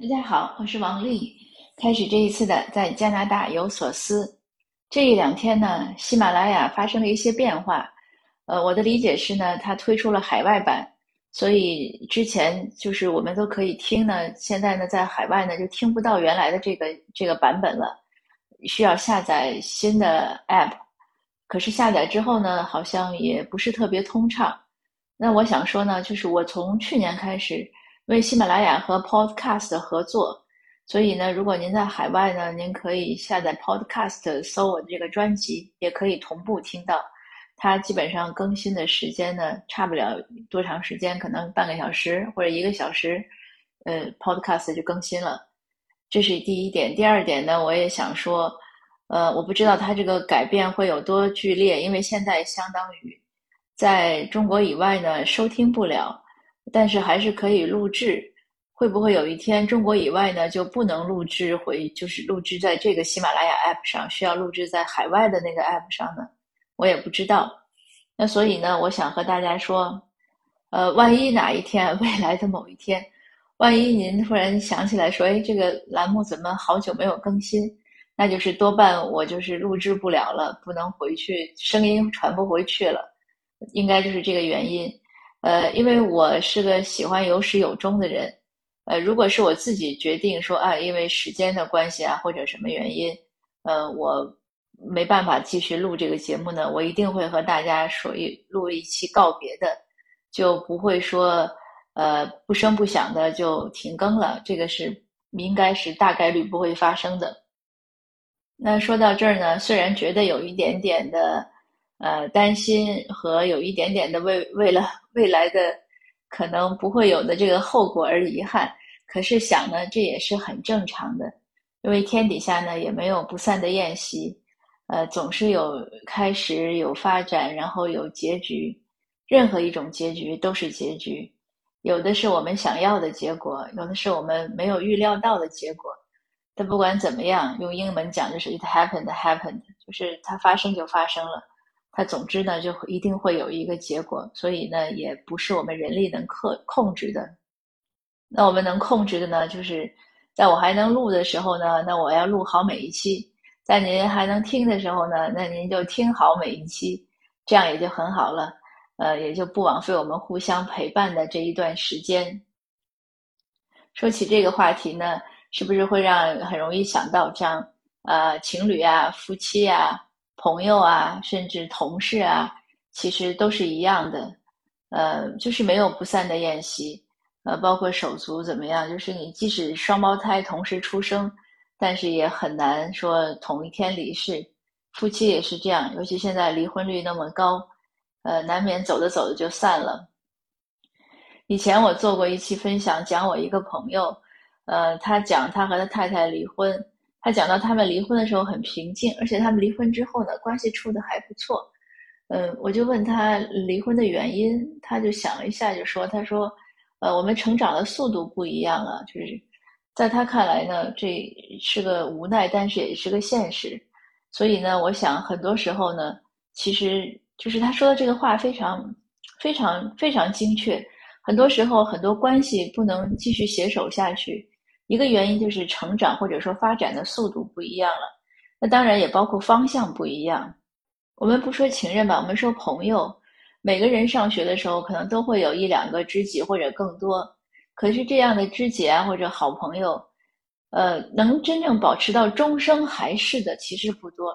大家好，我是王丽。开始这一次的在加拿大有所思。这一两天呢，喜马拉雅发生了一些变化。呃，我的理解是呢，它推出了海外版，所以之前就是我们都可以听呢，现在呢在海外呢就听不到原来的这个这个版本了，需要下载新的 app。可是下载之后呢，好像也不是特别通畅。那我想说呢，就是我从去年开始。为喜马拉雅和 Podcast 合作，所以呢，如果您在海外呢，您可以下载 Podcast，搜我的这个专辑，也可以同步听到。它基本上更新的时间呢，差不了多长时间，可能半个小时或者一个小时，呃，Podcast 就更新了。这是第一点。第二点呢，我也想说，呃，我不知道它这个改变会有多剧烈，因为现在相当于在中国以外呢，收听不了。但是还是可以录制，会不会有一天中国以外呢就不能录制回，就是录制在这个喜马拉雅 App 上，需要录制在海外的那个 App 上呢？我也不知道。那所以呢，我想和大家说，呃，万一哪一天，未来的某一天，万一您突然想起来说，哎，这个栏目怎么好久没有更新？那就是多半我就是录制不了了，不能回去，声音传不回去了，应该就是这个原因。呃，因为我是个喜欢有始有终的人，呃，如果是我自己决定说啊，因为时间的关系啊，或者什么原因，呃，我没办法继续录这个节目呢，我一定会和大家说一录一期告别的，就不会说呃不声不响的就停更了，这个是应该是大概率不会发生的。那说到这儿呢，虽然觉得有一点点的。呃，担心和有一点点的为为了未来的可能不会有的这个后果而遗憾，可是想呢，这也是很正常的，因为天底下呢也没有不散的宴席，呃，总是有开始有发展，然后有结局，任何一种结局都是结局，有的是我们想要的结果，有的是我们没有预料到的结果，但不管怎么样，用英文讲就是 it happened happened，就是它发生就发生了。它总之呢，就一定会有一个结果，所以呢，也不是我们人力能克控制的。那我们能控制的呢，就是在我还能录的时候呢，那我要录好每一期；在您还能听的时候呢，那您就听好每一期，这样也就很好了。呃，也就不枉费我们互相陪伴的这一段时间。说起这个话题呢，是不是会让很容易想到这样呃情侣啊、夫妻啊？朋友啊，甚至同事啊，其实都是一样的，呃，就是没有不散的宴席，呃，包括手足怎么样，就是你即使双胞胎同时出生，但是也很难说同一天离世。夫妻也是这样，尤其现在离婚率那么高，呃，难免走着走着就散了。以前我做过一期分享，讲我一个朋友，呃，他讲他和他太太离婚。他讲到他们离婚的时候很平静，而且他们离婚之后呢，关系处的还不错。嗯，我就问他离婚的原因，他就想了一下，就说：“他说，呃，我们成长的速度不一样了，就是在他看来呢，这是个无奈，但是也是个现实。所以呢，我想很多时候呢，其实就是他说的这个话非常、非常、非常精确。很多时候，很多关系不能继续携手下去。”一个原因就是成长或者说发展的速度不一样了，那当然也包括方向不一样。我们不说情人吧，我们说朋友。每个人上学的时候可能都会有一两个知己或者更多，可是这样的知己啊或者好朋友，呃，能真正保持到终生还是的其实不多。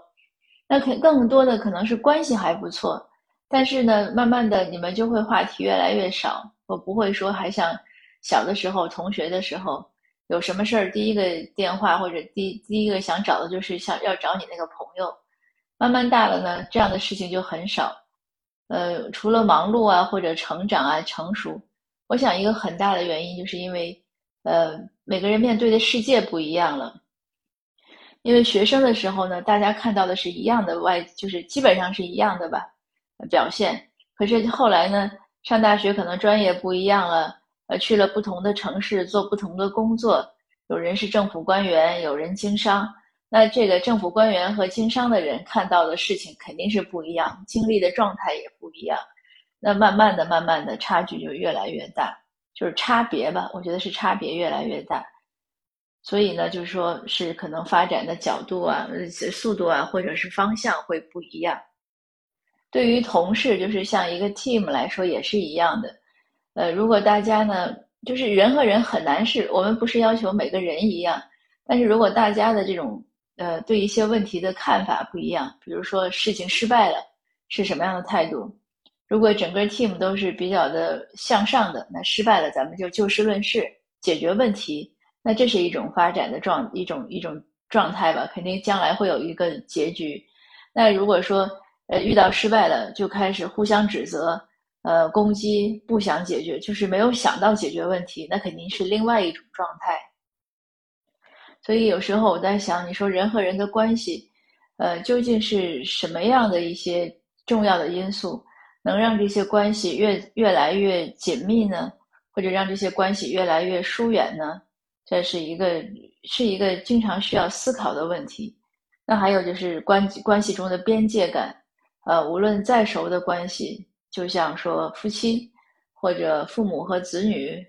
那可更多的可能是关系还不错，但是呢，慢慢的你们就会话题越来越少。我不会说还像小的时候同学的时候。有什么事儿，第一个电话或者第第一个想找的就是想要找你那个朋友。慢慢大了呢，这样的事情就很少。呃，除了忙碌啊，或者成长啊，成熟，我想一个很大的原因就是因为，呃，每个人面对的世界不一样了。因为学生的时候呢，大家看到的是一样的外，就是基本上是一样的吧，表现。可是后来呢，上大学可能专业不一样了。去了不同的城市做不同的工作，有人是政府官员，有人经商。那这个政府官员和经商的人看到的事情肯定是不一样，经历的状态也不一样。那慢慢的、慢慢的，差距就越来越大，就是差别吧。我觉得是差别越来越大。所以呢，就是说是可能发展的角度啊、速度啊，或者是方向会不一样。对于同事，就是像一个 team 来说也是一样的。呃，如果大家呢，就是人和人很难是，我们不是要求每个人一样，但是如果大家的这种呃对一些问题的看法不一样，比如说事情失败了是什么样的态度？如果整个 team 都是比较的向上的，那失败了咱们就就事论事解决问题，那这是一种发展的状一种一种状态吧，肯定将来会有一个结局。那如果说呃遇到失败了就开始互相指责。呃，攻击不想解决，就是没有想到解决问题，那肯定是另外一种状态。所以有时候我在想，你说人和人的关系，呃，究竟是什么样的一些重要的因素，能让这些关系越越来越紧密呢？或者让这些关系越来越疏远呢？这是一个是一个经常需要思考的问题。那还有就是关关系中的边界感，呃，无论再熟的关系。就像说夫妻，或者父母和子女，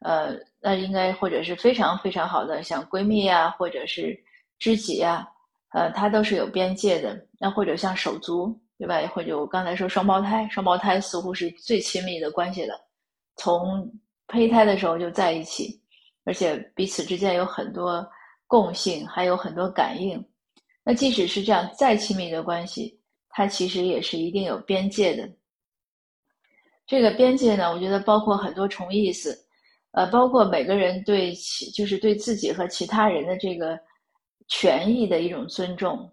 呃，那应该或者是非常非常好的，像闺蜜呀，或者是知己呀，呃，它都是有边界的。那或者像手足，对吧？或者我刚才说双胞胎，双胞胎似乎是最亲密的关系了，从胚胎的时候就在一起，而且彼此之间有很多共性，还有很多感应。那即使是这样再亲密的关系，它其实也是一定有边界的。这个边界呢，我觉得包括很多重意思，呃，包括每个人对其就是对自己和其他人的这个权益的一种尊重，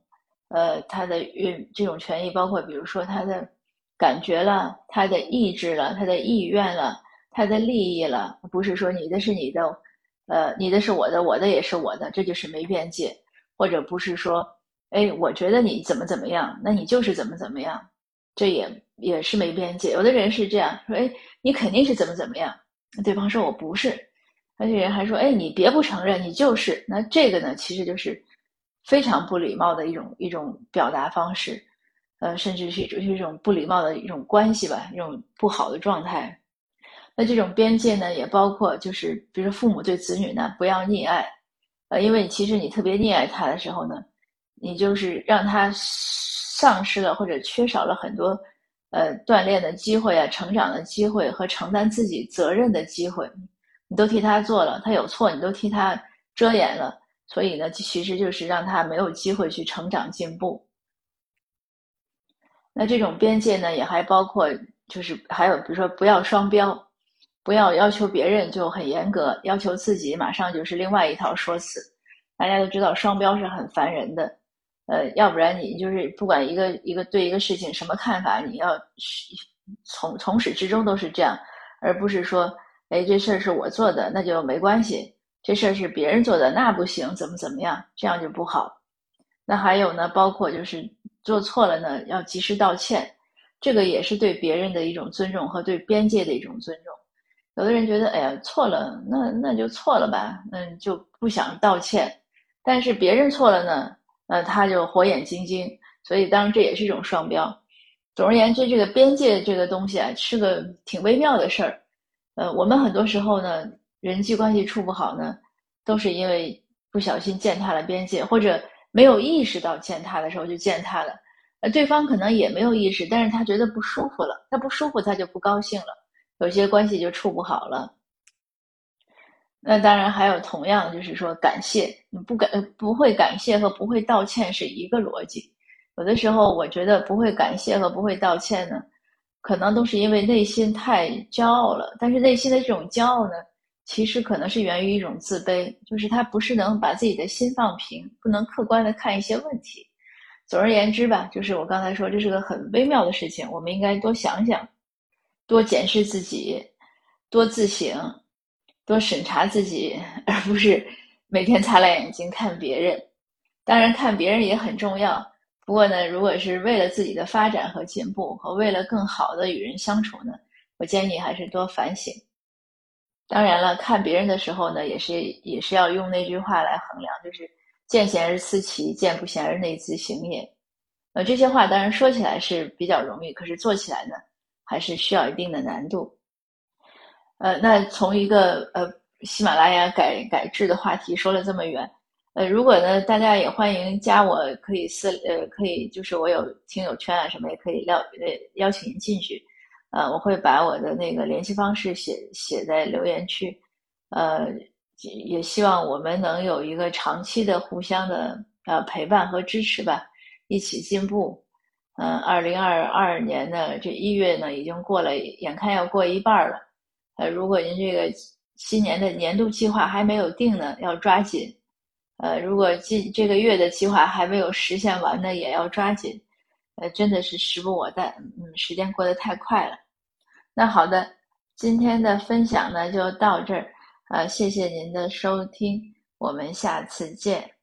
呃，他的运这种权益包括比如说他的感觉了，他的意志了，他的意愿了，他的利益了，不是说你的是你的，呃，你的是我的，我的也是我的，这就是没边界，或者不是说，哎，我觉得你怎么怎么样，那你就是怎么怎么样。这也也是没边界。有的人是这样说：“哎，你肯定是怎么怎么样。”对方说：“我不是。”而且人还说：“哎，你别不承认，你就是。”那这个呢，其实就是非常不礼貌的一种一种表达方式，呃，甚至是一种一种不礼貌的一种关系吧，一种不好的状态。那这种边界呢，也包括就是，比如说父母对子女呢，不要溺爱，呃，因为其实你特别溺爱他的时候呢，你就是让他。丧失了或者缺少了很多，呃，锻炼的机会啊，成长的机会和承担自己责任的机会，你都替他做了，他有错你都替他遮掩了，所以呢，其实就是让他没有机会去成长进步。那这种边界呢，也还包括就是还有比如说不要双标，不要要求别人就很严格，要求自己马上就是另外一套说辞。大家都知道双标是很烦人的。呃，要不然你就是不管一个一个对一个事情什么看法，你要从从始至终都是这样，而不是说，哎，这事儿是我做的，那就没关系；这事儿是别人做的，那不行，怎么怎么样，这样就不好。那还有呢，包括就是做错了呢，要及时道歉，这个也是对别人的一种尊重和对边界的一种尊重。有的人觉得，哎呀，错了，那那就错了吧，嗯，就不想道歉，但是别人错了呢？呃，他就火眼金睛，所以当然这也是一种双标。总而言之，这个边界这个东西啊，是个挺微妙的事儿。呃，我们很多时候呢，人际关系处不好呢，都是因为不小心践踏了边界，或者没有意识到践踏的时候就践踏了。呃，对方可能也没有意识，但是他觉得不舒服了，他不舒服，他就不高兴了，有些关系就处不好了。那当然还有同样，就是说感谢你不感不会感谢和不会道歉是一个逻辑。有的时候我觉得不会感谢和不会道歉呢，可能都是因为内心太骄傲了。但是内心的这种骄傲呢，其实可能是源于一种自卑，就是他不是能把自己的心放平，不能客观的看一些问题。总而言之吧，就是我刚才说这是个很微妙的事情，我们应该多想想，多检视自己，多自省。多审查自己，而不是每天擦亮眼睛看别人。当然，看别人也很重要。不过呢，如果是为了自己的发展和进步，和为了更好的与人相处呢，我建议还是多反省。当然了，看别人的时候呢，也是也是要用那句话来衡量，就是“见贤而思齐，见不贤而内自省也”。呃，这些话当然说起来是比较容易，可是做起来呢，还是需要一定的难度。呃，那从一个呃喜马拉雅改改制的话题说了这么远。呃，如果呢，大家也欢迎加我，可以私呃，可以就是我有听友圈啊什么，也可以邀呃邀请您进去。呃，我会把我的那个联系方式写写在留言区。呃，也希望我们能有一个长期的互相的呃陪伴和支持吧，一起进步。嗯，二零二二年的这一月呢，已经过了，眼看要过一半了。呃，如果您这个新年的年度计划还没有定呢，要抓紧。呃，如果今这个月的计划还没有实现完呢，也要抓紧。呃，真的是时不我待，嗯，时间过得太快了。那好的，今天的分享呢就到这儿，呃，谢谢您的收听，我们下次见。